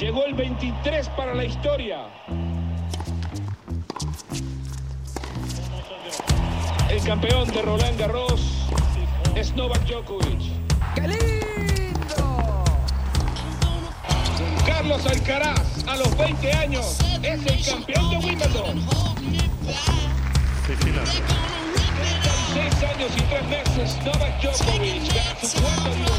Llegó el 23 para la historia. El campeón de Roland Garros es Novak Djokovic. ¡Qué lindo! Carlos Alcaraz, a los 20 años, es el campeón de Wimbledon. Seis años y tres meses, Novak Djokovic gana su cuarto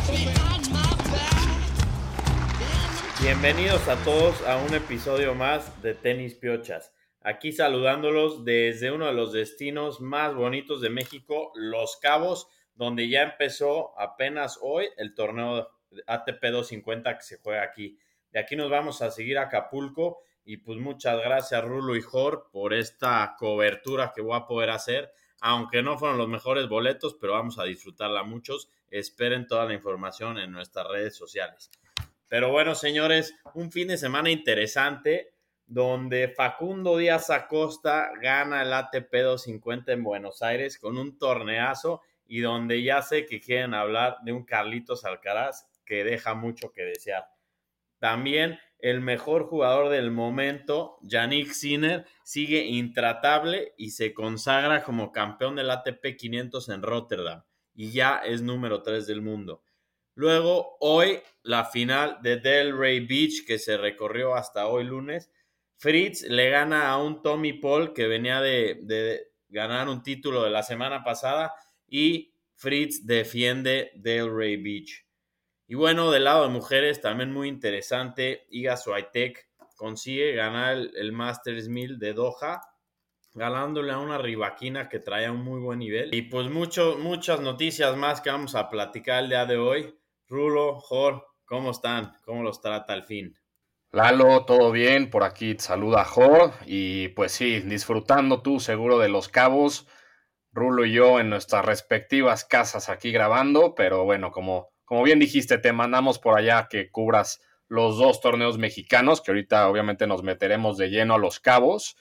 Bienvenidos a todos a un episodio más de Tenis Piochas. Aquí saludándolos desde uno de los destinos más bonitos de México, Los Cabos, donde ya empezó apenas hoy el torneo ATP 250 que se juega aquí. De aquí nos vamos a seguir a Acapulco y pues muchas gracias Rulo y Jor por esta cobertura que voy a poder hacer. Aunque no fueron los mejores boletos, pero vamos a disfrutarla muchos. Esperen toda la información en nuestras redes sociales. Pero bueno, señores, un fin de semana interesante donde Facundo Díaz Acosta gana el ATP 250 en Buenos Aires con un torneazo y donde ya sé que quieren hablar de un Carlitos Alcaraz que deja mucho que desear. También el mejor jugador del momento, Yannick Sinner, sigue intratable y se consagra como campeón del ATP 500 en Rotterdam y ya es número 3 del mundo. Luego, hoy, la final de Delray Beach que se recorrió hasta hoy lunes Fritz le gana a un Tommy Paul que venía de, ganar un título de la semana pasada y Fritz defiende Delray Beach. Y bueno, del lado de mujeres, también muy interesante, Iga Swiatek consigue ganar el, Masters 1000 de Doha, ganándole a una rivaquina que traía un muy buen nivel. Y pues muchas noticias más que vamos a platicar el día de hoy. Rulo, Jor, ¿cómo están? ¿Cómo los trata el fin? Lalo, todo bien, por aquí te saluda Jo y pues sí, disfrutando tú seguro de los cabos, Rulo y yo en nuestras respectivas casas aquí grabando, pero bueno, como, como bien dijiste, te mandamos por allá que cubras los dos torneos mexicanos, que ahorita obviamente nos meteremos de lleno a los cabos,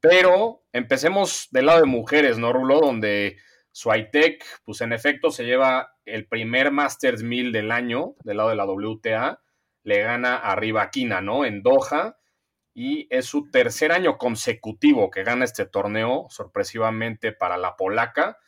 pero empecemos del lado de mujeres, ¿no, Rulo? Donde Suaitec, pues en efecto se lleva el primer Masters 1000 del año del lado de la WTA le gana a Rivaquina, ¿no? En Doha. Y es su tercer año consecutivo que gana este torneo, sorpresivamente para la polaca.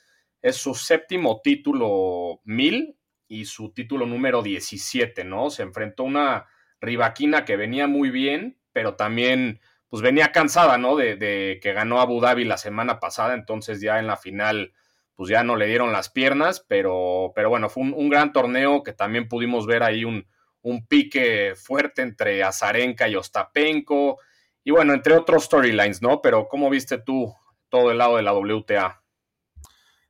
Es su séptimo título mil y su título número 17, ¿no? Se enfrentó a una Rivaquina que venía muy bien, pero también pues venía cansada, ¿no? De, que ganó Abu Dhabi la semana pasada, entonces ya en la final pues ya no le dieron las piernas, pero, pero bueno, fue un gran torneo que también pudimos ver ahí un, un pique fuerte entre Azarenka y Ostapenko, y bueno, entre otros storylines, ¿no? Pero ¿cómo viste tú todo el lado de la WTA?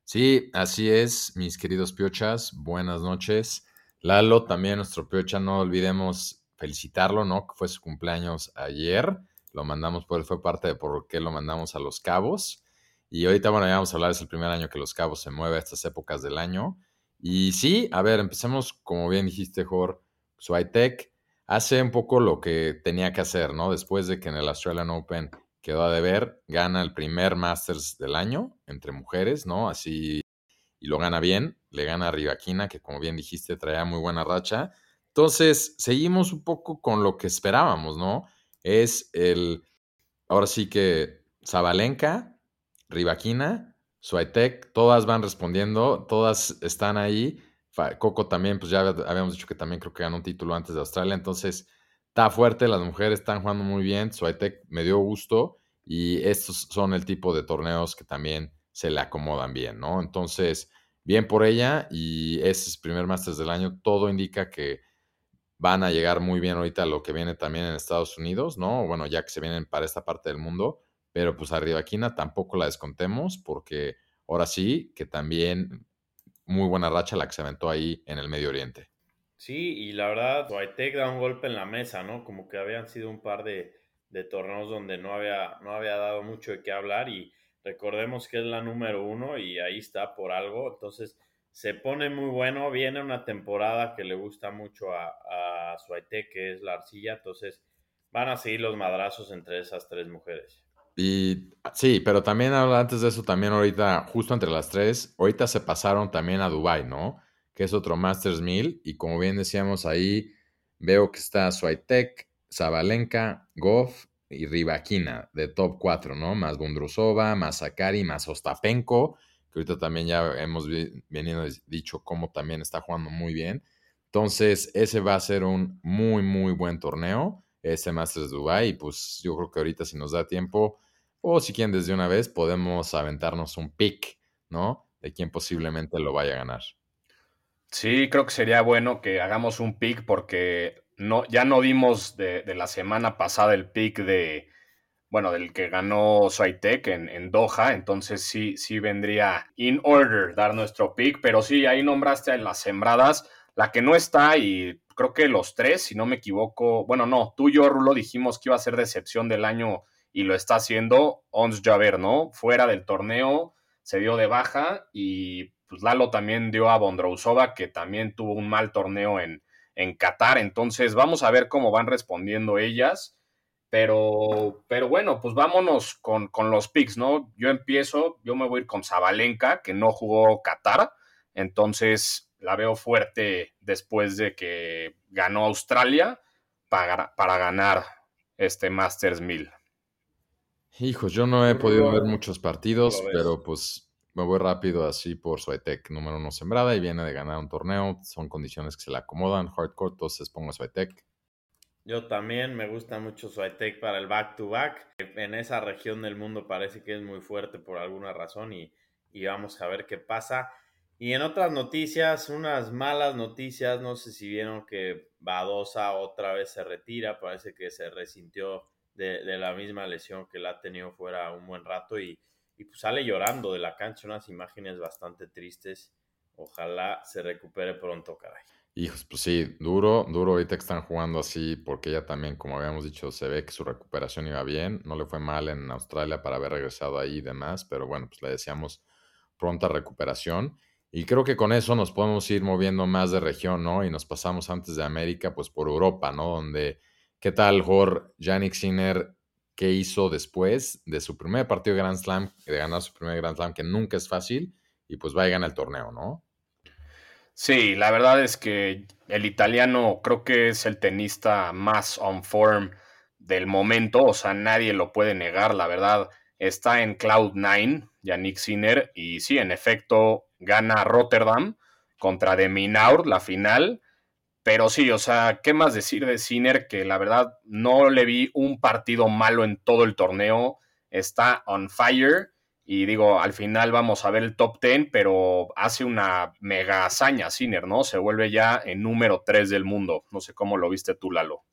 Sí, así es, mis queridos piochas, buenas noches. Lalo, también nuestro piocha, no olvidemos felicitarlo, ¿no? Que fue su cumpleaños ayer, lo mandamos, por, fue parte de por qué lo mandamos a Los Cabos. Y ahorita, bueno, ya vamos a hablar, es el primer año que Los Cabos se mueve a estas épocas del año. Y sí, a ver, empecemos, como bien dijiste, Jor, Swiatek hace un poco lo que tenía que hacer, ¿no? Después de que en el Australian Open quedó a deber, gana el primer Masters del año entre mujeres, ¿no? Así, y lo gana bien, le gana a Rivaquina, que como bien dijiste, traía muy buena racha. Entonces, seguimos un poco con lo que esperábamos, ¿no? Es el, ahora sí que Zabalenka, Rivaquina, Swiatek, todas van respondiendo, todas están ahí Coco también, pues ya habíamos dicho que también creo que ganó un título antes de Australia, entonces está fuerte, las mujeres están jugando muy bien, Suitec me dio gusto y estos son el tipo de torneos que también se le acomodan bien, ¿no? Entonces, bien por ella y ese es primer Masters del año, todo indica que van a llegar muy bien ahorita lo que viene también en Estados Unidos, ¿no? Bueno, ya que se vienen para esta parte del mundo, pero pues arriba Quina tampoco la descontemos porque ahora sí que también muy buena racha la que se aventó ahí en el Medio Oriente. Sí, y la verdad, Whitec da un golpe en la mesa, ¿no? Como que habían sido un par de, torneos donde no había, no había dado mucho de qué hablar y recordemos que es la número uno y ahí está por algo. Entonces, se pone muy bueno. Viene una temporada que le gusta mucho a, a que es la arcilla. Entonces, van a seguir los madrazos entre esas tres mujeres. Y sí, pero también antes de eso, también ahorita, justo entre las tres, ahorita se pasaron también a Dubai, ¿no? Que es otro Masters 1000. Y como bien decíamos ahí, veo que está Swiatek, Zabalenka, Goff y Rivaquina de top 4, ¿no? Más Bundrusova, más Sakari, más Ostapenko, que ahorita también ya hemos venido dicho cómo también está jugando muy bien. Entonces, ese va a ser un muy, muy buen torneo, ese Masters Dubai. Y pues yo creo que ahorita, si nos da tiempo, o si quieren desde una vez, podemos aventarnos un pick, ¿no? De quién posiblemente lo vaya a ganar. Sí, creo que sería bueno que hagamos un pick porque no, ya no dimos de, la semana pasada el pick de, bueno, del que ganó Swiatek en, en, Doha, entonces sí, sí vendría in order dar nuestro pick, pero sí, ahí nombraste a las sembradas, la que no está y creo que los tres, si no me equivoco, bueno, no, tú y yo, Rulo, dijimos que iba a ser decepción del año y lo está haciendo Ons Javer, ¿no? Fuera del torneo, se dio de baja y pues Lalo también dio a Bondrousova, que también tuvo un mal torneo en, en Qatar. Entonces, vamos a ver cómo van respondiendo ellas. Pero, pero bueno, pues vámonos con, con, los picks, ¿no? Yo empiezo, yo me voy a ir con Zabalenka, que no jugó Qatar. Entonces, la veo fuerte después de que ganó Australia para, para ganar este Masters 1000. Hijos, yo no he podido ver muchos partidos, pero pues me voy rápido así por Swiatek, número uno sembrada y viene de ganar un torneo. Son condiciones que se le acomodan. Hardcore, entonces pongo Swiatek. Yo también me gusta mucho Swiatek para el back-to-back. En esa región del mundo parece que es muy fuerte por alguna razón y, y vamos a ver qué pasa. Y en otras noticias, unas malas noticias, no sé si vieron que Badosa otra vez se retira, parece que se resintió de, la misma lesión que la ha tenido fuera un buen rato y, y pues sale llorando de la cancha, unas imágenes bastante tristes. Ojalá se recupere pronto, caray. Hijos, pues sí, duro, duro ahorita que están jugando así, porque ella también, como habíamos dicho, se ve que su recuperación iba bien. No le fue mal en Australia para haber regresado ahí y demás, pero bueno, pues le deseamos pronta recuperación. Y creo que con eso nos podemos ir moviendo más de región, ¿no? Y nos pasamos antes de América, pues por Europa, ¿no? Donde, ¿qué tal, Jor? Yannick Sinner qué hizo después de su primer partido de Grand Slam, de ganar su primer Grand Slam, que nunca es fácil, y pues va a ganar el torneo, ¿no? Sí, la verdad es que el italiano creo que es el tenista más on form del momento, o sea, nadie lo puede negar, la verdad, está en Cloud 9, Yannick Sinner, y sí, en efecto, gana Rotterdam contra De Minaur, la final, pero sí, o sea, ¿qué más decir de Sinner? Que la verdad no le vi un partido malo en todo el torneo. Está on fire. Y digo, al final vamos a ver el top 10, pero hace una mega hazaña Sinner, ¿no? Se vuelve ya en número 3 del mundo. No sé cómo lo viste tú, Lalo.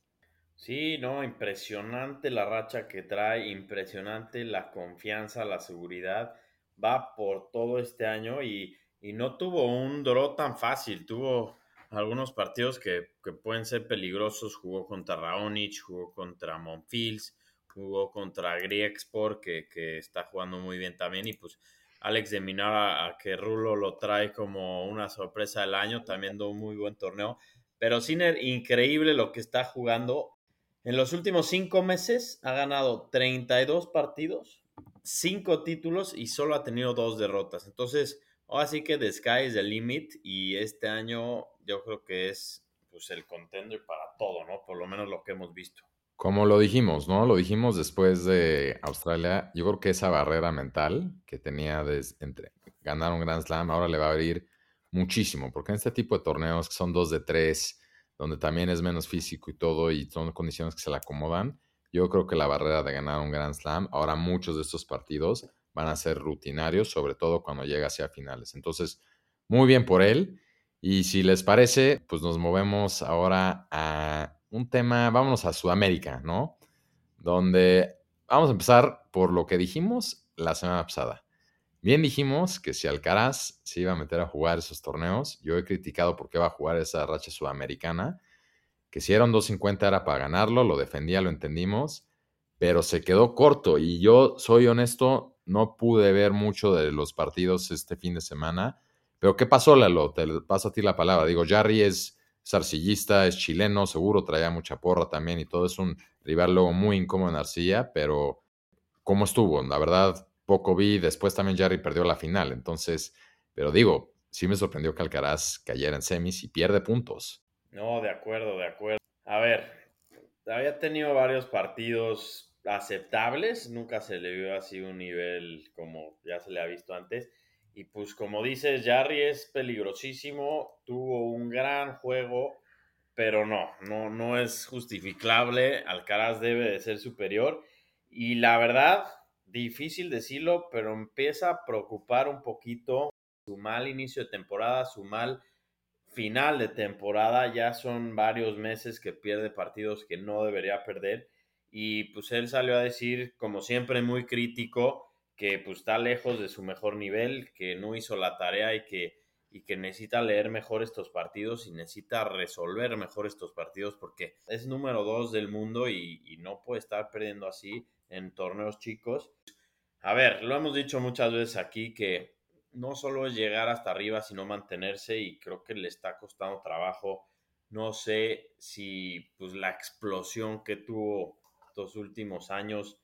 Sí, no, impresionante la racha que trae, impresionante la confianza, la seguridad. Va por todo este año y, y no tuvo un draw tan fácil, tuvo algunos partidos que, pueden ser peligrosos. Jugó contra Raonic, jugó contra Monfils, jugó contra Griexport, que, que está jugando muy bien también. Y pues Alex de Minar, a, que Rulo lo trae como una sorpresa del año, también dio un muy buen torneo. Pero Sinner, increíble lo que está jugando. En los últimos cinco meses ha ganado 32 partidos, cinco títulos y solo ha tenido dos derrotas. Entonces, Así que the sky is the limit y este año yo creo que es pues el contender para todo, ¿no? Por lo menos lo que hemos visto. Como lo dijimos, ¿no? Lo dijimos después de Australia. Yo creo que esa barrera mental que tenía de entre ganar un Grand Slam ahora le va a abrir muchísimo, porque en este tipo de torneos que son dos de tres, donde también es menos físico y todo, y son condiciones que se le acomodan, yo creo que la barrera de ganar un Grand Slam, ahora muchos de estos partidos van a ser rutinarios, sobre todo cuando llega hacia finales. Entonces, muy bien por él. Y si les parece, pues nos movemos ahora a un tema, vámonos a Sudamérica, ¿no? Donde vamos a empezar por lo que dijimos la semana pasada. Bien dijimos que si Alcaraz se iba a meter a jugar esos torneos, yo he criticado por qué va a jugar esa racha sudamericana, que si era un 250 era para ganarlo, lo defendía, lo entendimos, pero se quedó corto y yo soy honesto, no pude ver mucho de los partidos este fin de semana. Pero ¿qué pasó, Lalo? Te paso a ti la palabra. Digo, Jarry es arcillista, es chileno, seguro traía mucha porra también y todo. Es un rival luego muy incómodo en arcilla, pero ¿cómo estuvo? La verdad, poco vi. Después también Jarry perdió la final. Entonces, pero digo, sí me sorprendió que Alcaraz cayera en semis y pierde puntos. No, de acuerdo, de acuerdo. A ver, había tenido varios partidos aceptables, nunca se le vio así un nivel como ya se le ha visto antes. Y pues como dices, Jarry es peligrosísimo, tuvo un gran juego, pero no, no, no es justificable. Alcaraz debe de ser superior. Y la verdad, difícil decirlo, pero empieza a preocupar un poquito su mal inicio de temporada, su mal final de temporada. Ya son varios meses que pierde partidos que no debería perder. Y pues él salió a decir, como siempre, muy crítico, que pues está lejos de su mejor nivel, que no hizo la tarea y que, y que necesita leer mejor estos partidos y necesita resolver mejor estos partidos porque es número dos del mundo y, no puede estar perdiendo así en torneos chicos. A ver, lo hemos dicho muchas veces aquí que no solo es llegar hasta arriba, sino mantenerse y creo que le está costando trabajo. No sé si pues la explosión que tuvo estos últimos años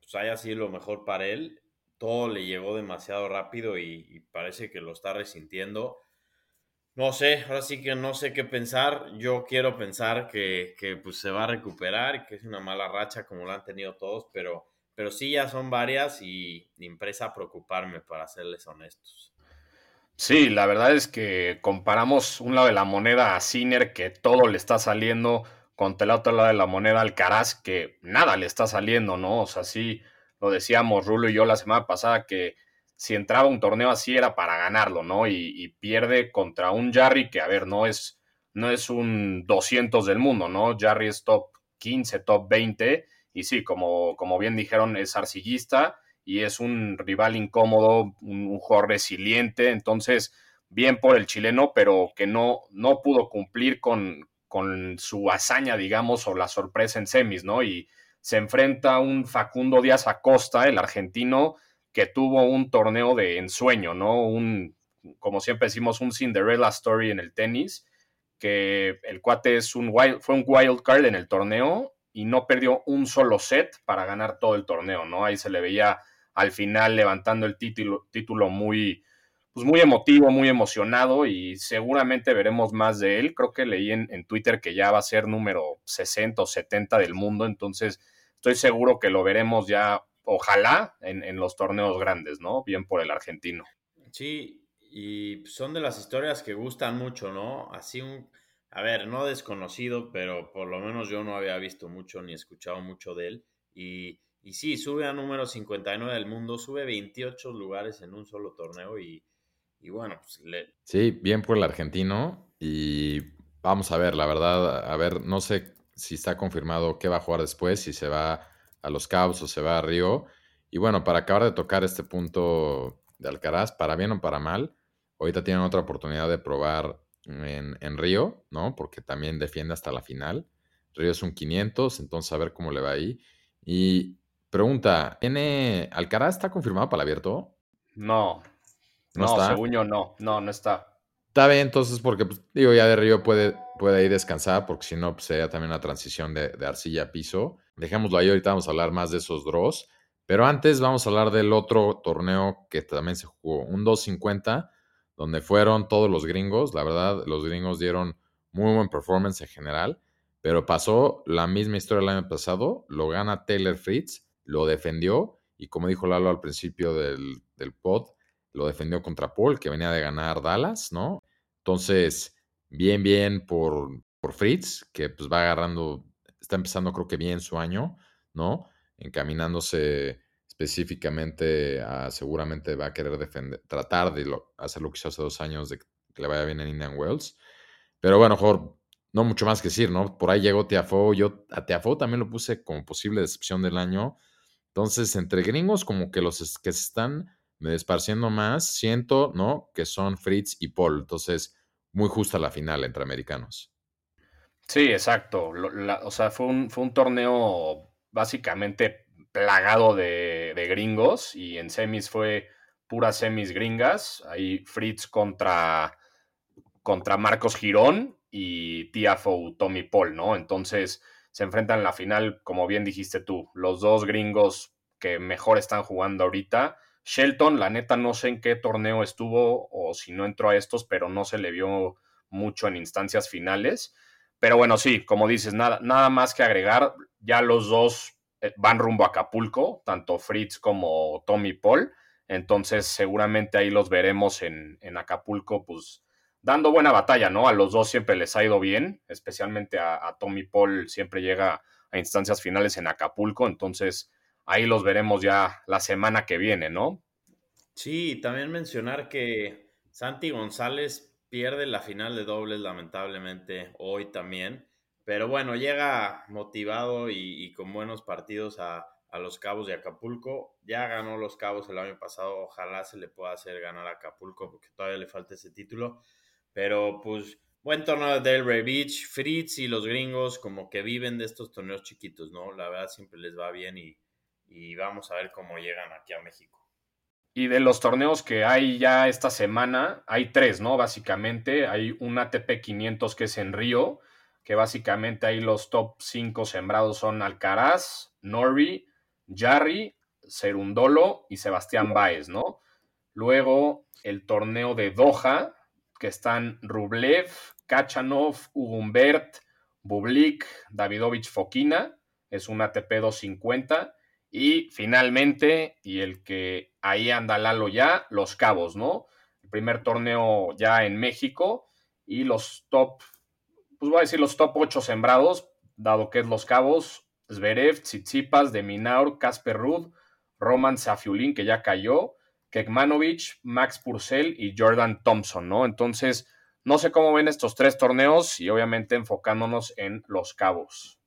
pues, haya sido lo mejor para él. Todo le llegó demasiado rápido y, parece que lo está resintiendo. No sé, ahora sí que no sé qué pensar. Yo quiero pensar que, que pues, se va a recuperar que es una mala racha como lo han tenido todos, pero pero sí ya son varias y impresa preocuparme, para serles honestos. Sí, la verdad es que comparamos un lado de la moneda a Sinner, que todo le está saliendo, contra el otro lado de la moneda al Caraz, que nada le está saliendo, ¿no? O sea, sí, lo decíamos Rulo y yo la semana pasada, que si entraba un torneo así era para ganarlo, ¿no? Y, pierde contra un Jarry que, a ver, no es, no es un 200 del mundo, ¿no? Jarry es top 15, top 20 y sí, como, como bien dijeron, es arcillista y es un rival incómodo, un, jugador resiliente. Entonces, bien por el chileno, pero que no, no pudo cumplir con, con su hazaña, digamos, o la sorpresa en semis, ¿no? Y se enfrenta a un Facundo Díaz Acosta, el argentino, que tuvo un torneo de ensueño, ¿no? Un, como siempre decimos, un Cinderella Story en el tenis, que el cuate es un fue un wild card en el torneo y no perdió un solo set para ganar todo el torneo, ¿no? Ahí se le veía al final levantando el título, título muy, pues muy emotivo, muy emocionado y seguramente veremos más de él. Creo que leí en, Twitter que ya va a ser número 60 o 70 del mundo, entonces estoy seguro que lo veremos ya, ojalá, en, en los torneos grandes, ¿no? Bien por el argentino. Sí, y son de las historias que gustan mucho, ¿no? Así un a ver, no desconocido, pero por lo menos yo no había visto mucho ni escuchado mucho de él. Y, y sí, sube a número 59 del mundo, sube 28 lugares en un solo torneo y, y bueno, pues le... Sí, bien por el argentino y vamos a ver, la verdad, a ver, no sé si está confirmado qué va a jugar después, si se va a los Cabos o se va a Río. Y bueno, para acabar de tocar este punto de Alcaraz, para bien o para mal, ahorita tienen otra oportunidad de probar en, Río, ¿no? Porque también defiende hasta la final. Río es un 500, entonces a ver cómo le va ahí. Y pregunta, ¿tiene Alcaraz está confirmado para el abierto? No. No, está? según yo no. No, no está. Está bien, entonces, porque pues, digo, ya de Río puede, puede ir descansar, porque si no, pues, sería también una transición de, de, arcilla a piso. Dejémoslo ahí, ahorita vamos a hablar más de esos draws. Pero antes vamos a hablar del otro torneo que también se jugó, un 250 donde fueron todos los gringos. La verdad, los gringos dieron muy buen performance en general, pero pasó la misma historia el año pasado. Lo gana Taylor Fritz, lo defendió y como dijo Lalo al principio del, pod, lo defendió contra Paul, que venía de ganar Dallas, ¿no? Entonces, bien, bien por, por Fritz, que pues va agarrando, está empezando creo que bien su año, ¿no? Encaminándose específicamente seguramente va a querer defender, tratar de hacer lo que hizo hace dos años de que le vaya bien en Indian Wells. Pero bueno, mejor no mucho más que decir, ¿no? Por ahí llegó Tiafo, yo a Tiafo también lo puse como posible decepción del año. Entonces, entre gringos, como que los que se están me esparciendo más, siento, ¿no? Que son Fritz y Paul. Entonces, muy justa la final entre americanos. Sí, exacto. o sea, fue un, fue un torneo básicamente plagado de, gringos y en semis fue puras semis gringas. Ahí Fritz contra, contra Marcos Girón y Tiafo Tommy Paul, ¿no? Entonces se enfrentan en la final, como bien dijiste tú, los dos gringos que mejor están jugando ahorita. Shelton, la neta, no sé en qué torneo estuvo o si no entró a estos, pero no se le vio mucho en instancias finales. Pero bueno, sí, como dices, nada, nada más que agregar. Ya los dos eh, van rumbo a Acapulco, tanto Fritz como Tommy Paul. Entonces, seguramente ahí los veremos en, en, Acapulco, pues dando buena batalla, ¿no? A los dos siempre les ha ido bien, especialmente a, a Tommy Paul siempre llega a instancias finales en Acapulco. Entonces, ahí los veremos ya la semana que viene, ¿no? Sí, también mencionar que Santi González pierde la final de dobles lamentablemente hoy también, pero bueno, llega motivado y, con buenos partidos a, a, los Cabos de Acapulco. Ya ganó los Cabos el año pasado, ojalá se le pueda hacer ganar a Acapulco porque todavía le falta ese título, pero pues buen torneo de Delray Beach, Fritz y los gringos como que viven de estos torneos chiquitos, ¿no? La verdad siempre les va bien y, y vamos a ver cómo llegan aquí a México. Y de los torneos que hay ya esta semana, hay tres, ¿no? Básicamente, hay un ATP 500 que es en Río, que básicamente ahí los top 5 sembrados son Alcaraz, Norrie, Jarry, Cerundolo y Sebastián Baez, ¿no? Luego el torneo de Doha, que están Rublev, Kachanov, Ugumbert, Bublik, Davidovich Fokina, es un ATP 250. Y finalmente, y el que ahí anda Lalo ya, Los Cabos, ¿no? El primer torneo ya en México y los top, pues voy a decir los top 8 sembrados, dado que es Los Cabos, Zverev, Tsitsipas, Deminaur, Casper Ruud, Roman Safiulin, que ya cayó, Kekmanovic, Max Purcell y Jordan Thompson, ¿no? Entonces, no sé cómo ven estos tres torneos y obviamente enfocándonos en Los Cabos.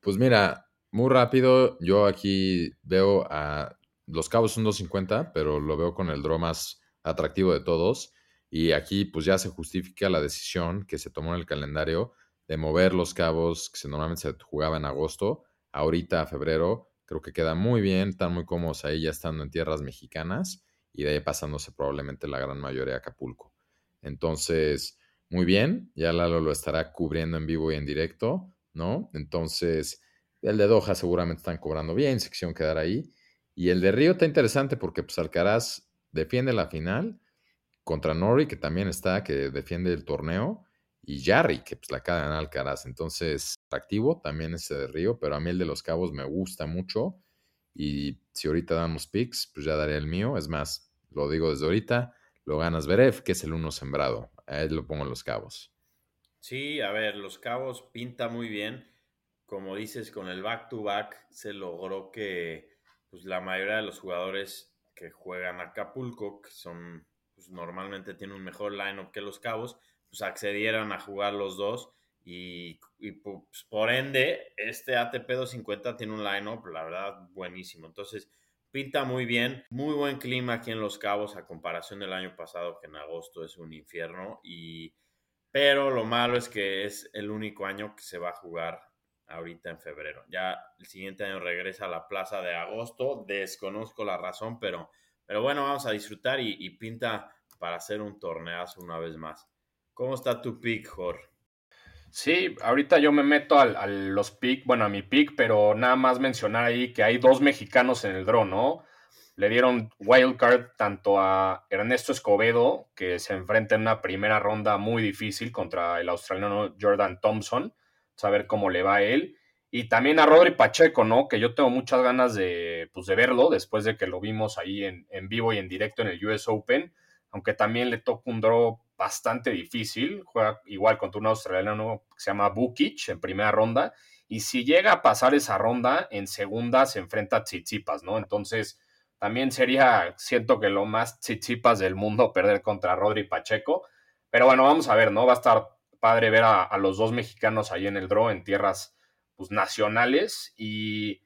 Pues mira, muy rápido, yo aquí veo a los cabos son 250, pero lo veo con el draw más atractivo de todos. Y aquí pues ya se justifica la decisión que se tomó en el calendario de mover los cabos que normalmente se jugaba en agosto, ahorita a febrero. Creo que queda muy bien, están muy cómodos ahí ya estando en tierras mexicanas y de ahí pasándose probablemente la gran mayoría a Acapulco. Entonces, muy bien, ya Lalo lo estará cubriendo en vivo y en directo, ¿no? Entonces, el de Doha seguramente están cobrando bien, sección quedar ahí. Y el de Río está interesante porque pues Alcaraz defiende la final contra Nori, que también está, que defiende el torneo, y Jarry, que pues la cae Alcaraz. Entonces, activo también ese de Río, pero a mí el de los Cabos me gusta mucho. Y si ahorita damos picks, pues ya daré el mío. Es más, lo digo desde ahorita, lo ganas Berev, que es el uno sembrado. Ahí lo pongo en los Cabos. Sí, a ver, los Cabos pinta muy bien como dices, con el back-to-back se logró que pues, la mayoría de los jugadores que juegan Acapulco, que son, pues, normalmente tienen un mejor line-up que los Cabos, pues accedieran a jugar los dos y, pues, por ende este ATP 250 tiene un line-up, la verdad, buenísimo. Entonces, pinta muy bien, muy buen clima aquí en Los Cabos a comparación del año pasado que en agosto es un infierno y pero lo malo es que es el único año que se va a jugar ahorita en febrero. Ya el siguiente año regresa a la plaza de agosto. Desconozco la razón, pero, pero bueno, vamos a disfrutar y, pinta para hacer un torneazo una vez más. ¿Cómo está tu pick, Jorge? Sí, ahorita yo me meto a, a los pick, bueno, a mi pick, pero nada más mencionar ahí que hay dos mexicanos en el draw, ¿no? Le dieron wildcard tanto a Ernesto Escobedo, que se enfrenta en una primera ronda muy difícil contra el australiano Jordan Thompson, saber cómo le va a él. Y también a Rodri Pacheco, ¿no? Que yo tengo muchas ganas de, pues, de verlo después de que lo vimos ahí en, en, vivo y en directo en el US Open, aunque también le toca un draw bastante difícil. Juega igual contra un australiano que se llama Bukic en primera ronda. Y si llega a pasar esa ronda, en segunda se enfrenta a Tsitsipas, ¿no? Entonces, también sería, siento que lo más Tsitsipas del mundo perder contra Rodri Pacheco. Pero bueno, vamos a ver, ¿no? Va a estar padre ver a, a, los dos mexicanos ahí en el draw en tierras pues, nacionales y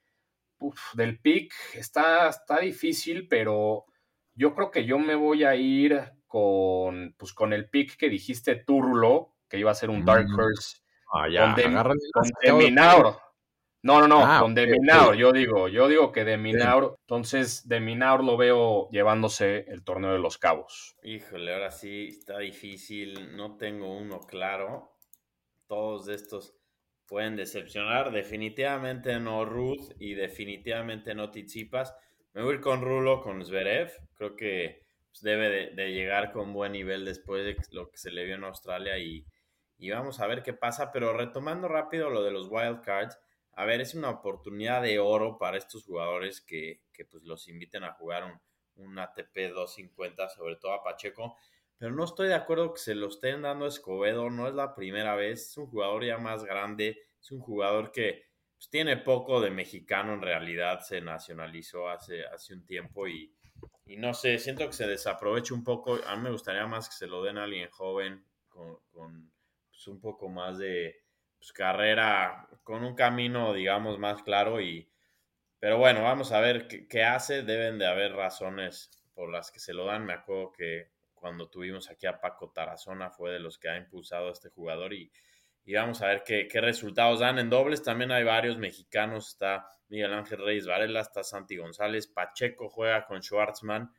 uf, del pick está, está difícil, pero yo creo que yo me voy a ir con, pues, con el pick que dijiste tú, Rulo, que iba a ser un Dark Horse. Ah, ya, con, Dem, con Deminaur. No, no, no, ah, con okay, Deminaur, okay. yo digo, yo digo que Deminaur, sí. entonces Deminaur lo veo llevándose el torneo de los cabos. Híjole, ahora sí está difícil, no tengo uno claro. Todos estos pueden decepcionar, definitivamente no Ruth y definitivamente no Tizipas. Me voy a ir con Rulo, con Zverev, creo que pues, debe de, de, llegar con buen nivel después de lo que se le vio en Australia y, y vamos a ver qué pasa. Pero retomando rápido lo de los wild cards, a ver, es una oportunidad de oro para estos jugadores que, que pues los inviten a jugar un, un ATP 250, sobre todo a Pacheco. Pero no estoy de acuerdo que se lo estén dando a Escobedo, no es la primera vez, es un jugador ya más grande, es un jugador que pues, tiene poco de mexicano en realidad, se nacionalizó hace, hace un tiempo y, y no sé, siento que se desaprovecha un poco, a mí me gustaría más que se lo den a alguien joven con, con pues, un poco más de pues, carrera, con un camino digamos más claro y pero bueno, vamos a ver qué, hace. Deben de haber razones por las que se lo dan. Me acuerdo que cuando tuvimos aquí a Paco Tarazona fue de los que ha impulsado a este jugador y, y vamos a ver qué, qué, resultados dan. En dobles también hay varios mexicanos. Está Miguel Ángel Reyes Varela, está Santi González. Pacheco juega con Schwartzman.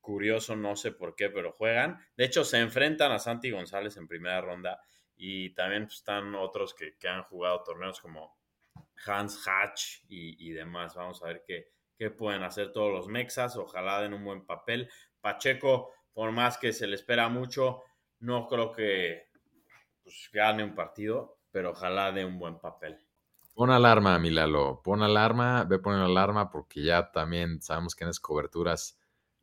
Curioso, no sé por qué, pero juegan. De hecho, se enfrentan a Santi González en primera ronda y también pues, están otros que, que han jugado torneos como Hans Hatch y, y demás. Vamos a ver qué, qué, pueden hacer todos los mexas. Ojalá den un buen papel. Pacheco, por más que se le espera mucho, no creo que pues, gane un partido, pero ojalá dé un buen papel. Pon alarma, Milalo. Pon alarma, ve poner alarma porque ya también sabemos que en las coberturas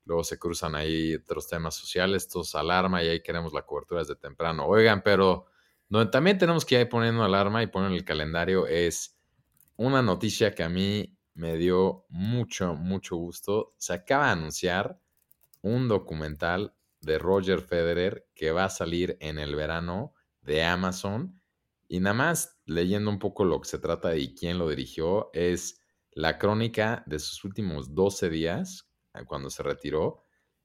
luego se cruzan ahí otros temas sociales, estos alarma y ahí queremos la cobertura desde temprano. Oigan, pero donde también tenemos que ir poniendo alarma y poner el calendario es una noticia que a mí me dio mucho, mucho gusto. Se acaba de anunciar un documental de Roger Federer que va a salir en el verano de Amazon. Y nada más leyendo un poco lo que se trata y quién lo dirigió, es la crónica de sus últimos 12 días, eh, cuando se retiró.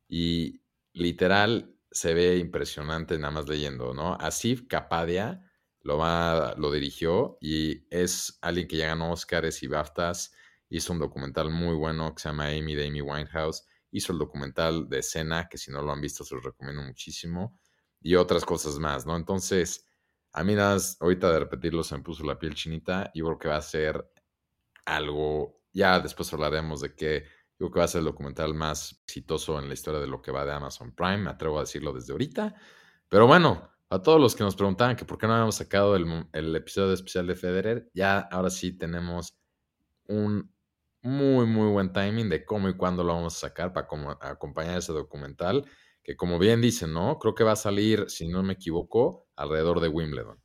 Y literal se ve impresionante nada más leyendo, ¿no? Asif Kapadia lo, va, lo dirigió y es alguien que ya ganó Oscars y BAFTAs. Hizo un documental muy bueno que se llama Amy de Amy Winehouse. Hizo el documental de Cena, que si no lo han visto se los recomiendo muchísimo. Y otras cosas más, ¿no? Entonces, a mí nada ahorita de repetirlo se me puso la piel chinita. Y creo que va a ser algo, ya después hablaremos de yo creo que va a ser el documental más exitoso en la historia de lo que va de Amazon Prime. Me atrevo a decirlo desde ahorita. Pero bueno, a todos los que nos preguntaban que por qué no habíamos sacado el, episodio especial de Federer, ya ahora sí tenemos un muy, muy buen timing de cómo y cuándo lo vamos a sacar para acompañar ese documental, que como bien dicen, ¿no? Creo que va a salir, si no me equivoco, alrededor de Wimbledon.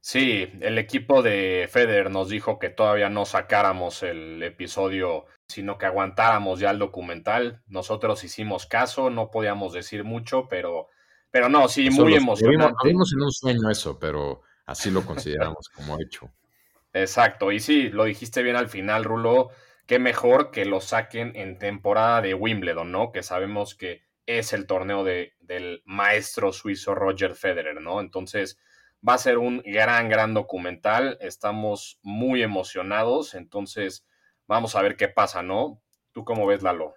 Sí, el equipo de Federer nos dijo que todavía no sacáramos el episodio, sino que aguantáramos ya el documental. Nosotros hicimos caso, no podíamos decir mucho, pero pero no, sí, eso muy emocionante. Vimos en un sueño eso, pero así lo consideramos como hecho. Exacto, y sí, lo dijiste bien al final, Rulo. Qué mejor que lo saquen en temporada de Wimbledon, ¿no? Que sabemos que es el torneo de, del maestro suizo Roger Federer, ¿no? Entonces, va a ser un gran, gran documental. Estamos muy emocionados, entonces vamos a ver qué pasa, ¿no? ¿Tú cómo ves, Lalo?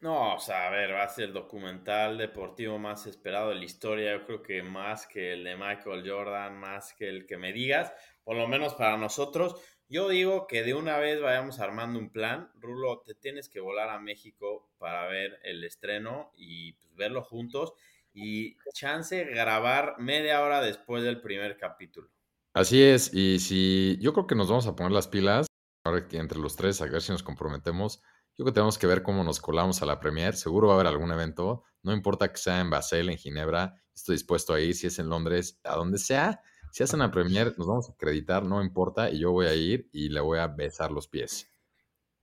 No, o sea, a ver, va a ser el documental deportivo más esperado de la historia. Yo creo que más que el de Michael Jordan, más que el que me digas, por lo menos para nosotros. Yo digo que de una vez vayamos armando un plan. Rulo, te tienes que volar a México para ver el estreno y pues, verlo juntos. Y chance grabar media hora después del primer capítulo. Así es, y si yo creo que nos vamos a poner las pilas, ahora que entre los tres, a ver si nos comprometemos yo creo que tenemos que ver cómo nos colamos a la Premier. Seguro va a haber algún evento. No importa que sea en Basel, en Ginebra. Estoy dispuesto a ir. Si es en Londres, a donde sea. Si hacen la Premier, nos vamos a acreditar. No importa. Y yo voy a ir y le voy a besar los pies.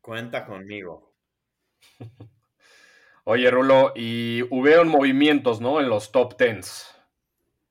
Cuenta conmigo. Oye, Rulo, y hubieron movimientos, ¿no? En los top tens.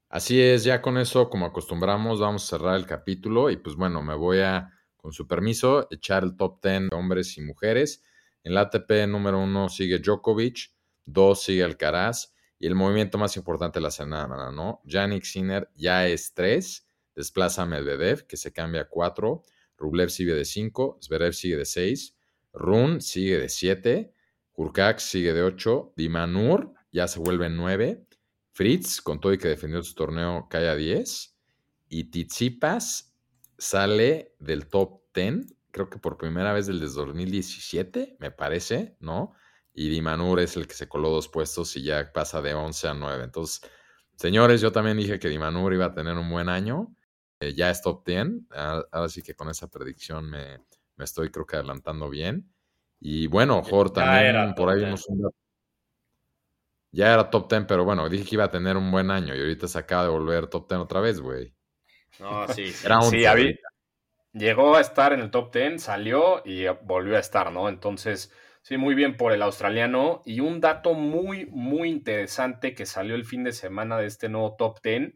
Así es, ya con eso, como acostumbramos, vamos a cerrar el capítulo. Y pues bueno, me voy a, con su permiso, echar el top ten de hombres y mujeres. En la ATP número uno sigue Djokovic, dos sigue Alcaraz y el movimiento más importante de la semana, ¿no? Yannick Sinner ya es tres, desplaza a Medvedev, que se cambia a cuatro, Rublev sigue de cinco, Zverev sigue de seis, Run sigue de siete, Kurkak sigue de ocho, Dimanur ya se vuelve nueve, Fritz, con todo y que defendió su torneo, cae a diez, y Tizipas sale del top ten creo que por primera vez desde 2017, me parece, ¿no? Y Dimanur es el que se coló dos puestos y ya pasa de 11 a 9. Entonces, Señores, yo también dije que Dimanur iba a tener un buen año. Eh, ya es top 10. Ah, Ahora sí que con esa predicción me, me estoy, creo que, adelantando bien. Y bueno, Ya también era por top ahí 10. vimos un dato. Ya era top 10, pero bueno, dije que iba a tener un buen año y ahorita se acaba de volver top 10 otra vez, güey. No, sí, sí. Era un Sí, había- llegó a estar en el top 10, salió y volvió a estar, ¿no? Entonces, sí, muy bien por el australiano. Y un dato muy, muy interesante que salió el fin de semana de este nuevo top 10.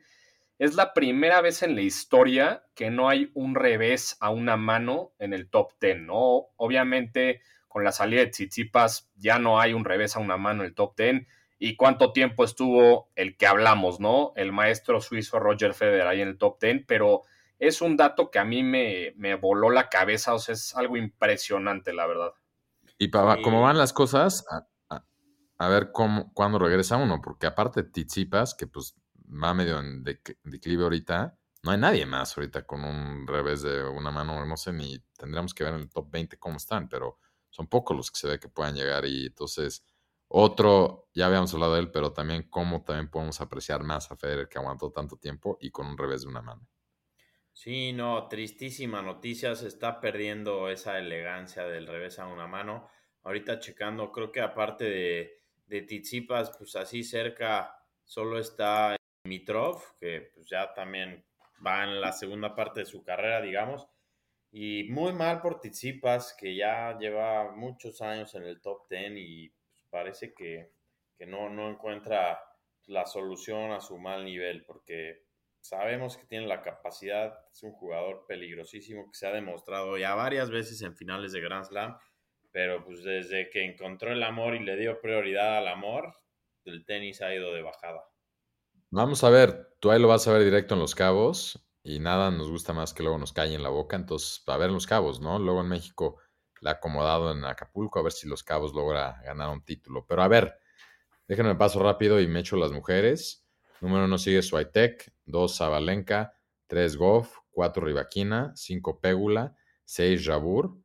Es la primera vez en la historia que no hay un revés a una mano en el top 10, ¿no? Obviamente, con la salida de Tsitsipas ya no hay un revés a una mano en el top 10. ¿Y cuánto tiempo estuvo el que hablamos, no? El maestro suizo Roger Federer ahí en el top 10, pero es un dato que a mí me, me voló la cabeza, o sea, es algo impresionante, la verdad. Y para Sí. cómo van las cosas, a, a- a ver cómo, cuándo regresa uno, porque aparte de Tizipas, que pues va medio en dec- declive ahorita, no hay nadie más ahorita con un revés de una mano, no sé, ni tendríamos que ver en el top 20 cómo están, pero son pocos los que se ve que puedan llegar y entonces otro, ya habíamos hablado de él, pero también cómo también podemos apreciar más a Federer que aguantó tanto tiempo y con un revés de una mano. Sí, no, tristísima noticia. Se está perdiendo esa elegancia del revés a una mano. Ahorita checando, creo que aparte de, de Tsitsipas, pues así cerca solo está Mitrov, que pues ya también va en la segunda parte de su carrera, digamos. Y muy mal por Tsitsipas, que ya lleva muchos años en el top 10 y parece que, que no, no encuentra la solución a su mal nivel, porque sabemos que tiene la capacidad, es un jugador peligrosísimo que se ha demostrado ya varias veces en finales de Grand Slam, pero pues desde que encontró el amor y le dio prioridad al amor, el tenis ha ido de bajada. Vamos a ver, tú ahí lo vas a ver directo en Los Cabos y nada nos gusta más que luego nos cae en la boca, entonces a ver Los Cabos, ¿no? Luego en México la ha acomodado en Acapulco, a ver si Los Cabos logra ganar un título. Pero a ver, déjenme paso rápido y me echo las mujeres. Número uno sigue Swiatek, dos Zabalenka, tres Goff, cuatro Rivaquina, cinco Pégula, seis Rabur,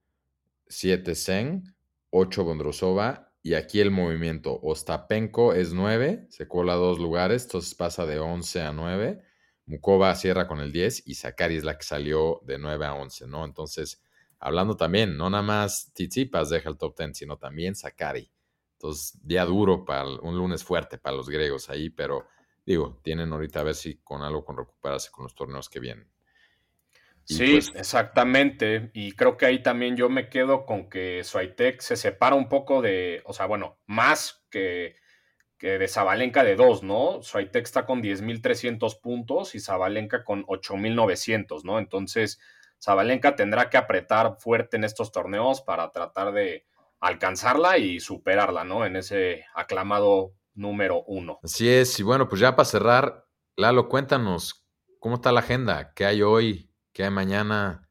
siete Sen, ocho Bondrosova y aquí el movimiento. Ostapenko es 9, se cola dos lugares, entonces pasa de 11 a 9. Mukova cierra con el 10 y Sakari es la que salió de 9 a 11, ¿no? Entonces, hablando también, no nada más Tsitsipas deja el top 10, sino también Sakari. Entonces, día duro para un lunes fuerte para los griegos ahí, pero digo, tienen ahorita a ver si con algo con recuperarse con los torneos que vienen. Y Sí, pues- exactamente. Y creo que ahí también yo me quedo con que Swiatek se separa un poco de, o sea, bueno, más que, que de Zabalenka de dos, ¿no? Swiatek está con 10.300 puntos y Zabalenka con 8.900, ¿no? Entonces, Zabalenka tendrá que apretar fuerte en estos torneos para tratar de alcanzarla y superarla, ¿no? En ese aclamado número uno. Así es, y bueno, pues ya para cerrar, Lalo, cuéntanos, ¿cómo está la agenda? ¿Qué hay hoy? ¿Qué hay mañana?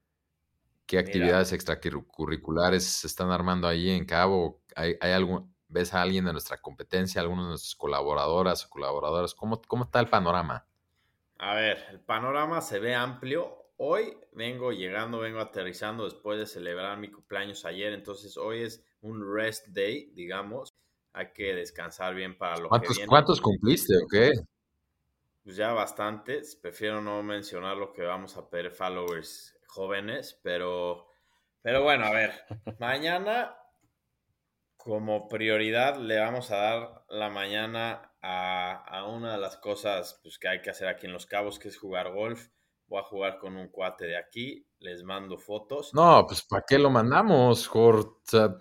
¿Qué Mira. actividades extracurriculares se están armando ahí en Cabo? ¿Hay, hay algún, ¿Ves a alguien de nuestra competencia, algunos de nuestras colaboradoras o colaboradores? ¿Cómo, cómo está el panorama? A ver, el panorama se ve amplio. Hoy vengo llegando, vengo aterrizando después de celebrar mi cumpleaños ayer, entonces hoy es un rest day, digamos. Hay que descansar bien para lo que ¿Cuántos, viene. cuántos cumpliste o qué? Pues ya bastantes. Prefiero no mencionar lo que vamos a pedir followers jóvenes, pero, pero bueno, a ver, mañana como prioridad le vamos a dar la mañana a, a una de las cosas pues, que hay que hacer aquí en Los Cabos, que es jugar golf. Voy a jugar con un cuate de aquí, les mando fotos. No, pues ¿para qué lo mandamos, Jor? O sea,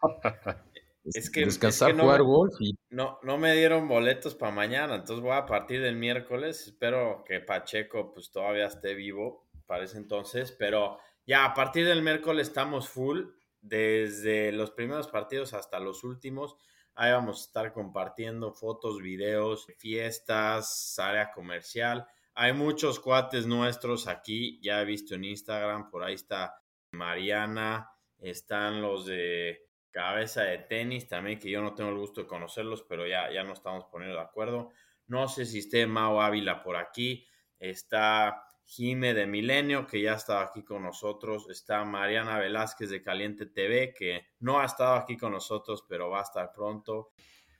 Es que- descansar, es que no jugar me- golf y No, no me dieron boletos para mañana, entonces voy a partir del miércoles. Espero que Pacheco pues todavía esté vivo para ese entonces, pero ya a partir del miércoles estamos full, desde los primeros partidos hasta los últimos. Ahí vamos a estar compartiendo fotos, videos, fiestas, área comercial. Hay muchos cuates nuestros aquí, ya he visto en Instagram, por ahí está Mariana, están los de cabeza de tenis también, que yo no tengo el gusto de conocerlos, pero ya, ya nos estamos poniendo de acuerdo. No sé si esté Mao Ávila por aquí, está Jime de Milenio, que ya estaba aquí con nosotros, está Mariana Velázquez de Caliente TV, que no ha estado aquí con nosotros, pero va a estar pronto.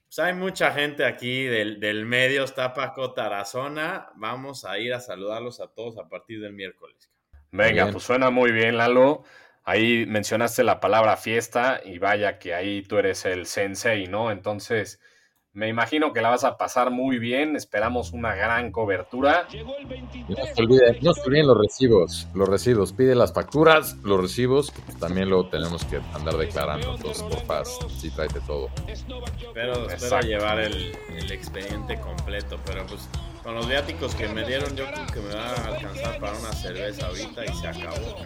Pues hay mucha gente aquí del, del medio, está Paco Tarazona. Vamos a ir a saludarlos a todos a partir del miércoles. Venga, Bien. pues suena muy bien, Lalo. Ahí mencionaste la palabra fiesta y vaya que ahí tú eres el sensei, ¿no? Entonces, me imagino que la vas a pasar muy bien. Esperamos una gran cobertura. Llegó el Y 23. no se olviden, no se olviden los recibos. Los recibos. Pide las facturas, los recibos, que pues también luego tenemos que andar declarando. Entonces, porfa, sí, tráete todo. Djokovic. Espero, llevar el, el expediente completo, pero pues con los viáticos que me dieron, yo creo que me va a alcanzar para una cerveza ahorita y se acabó.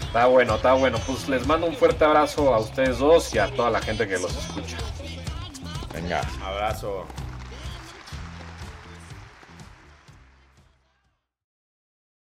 Está bueno, está bueno. Pues les mando un fuerte abrazo a ustedes dos y a toda la gente que los escucha. Venga. Abrazo.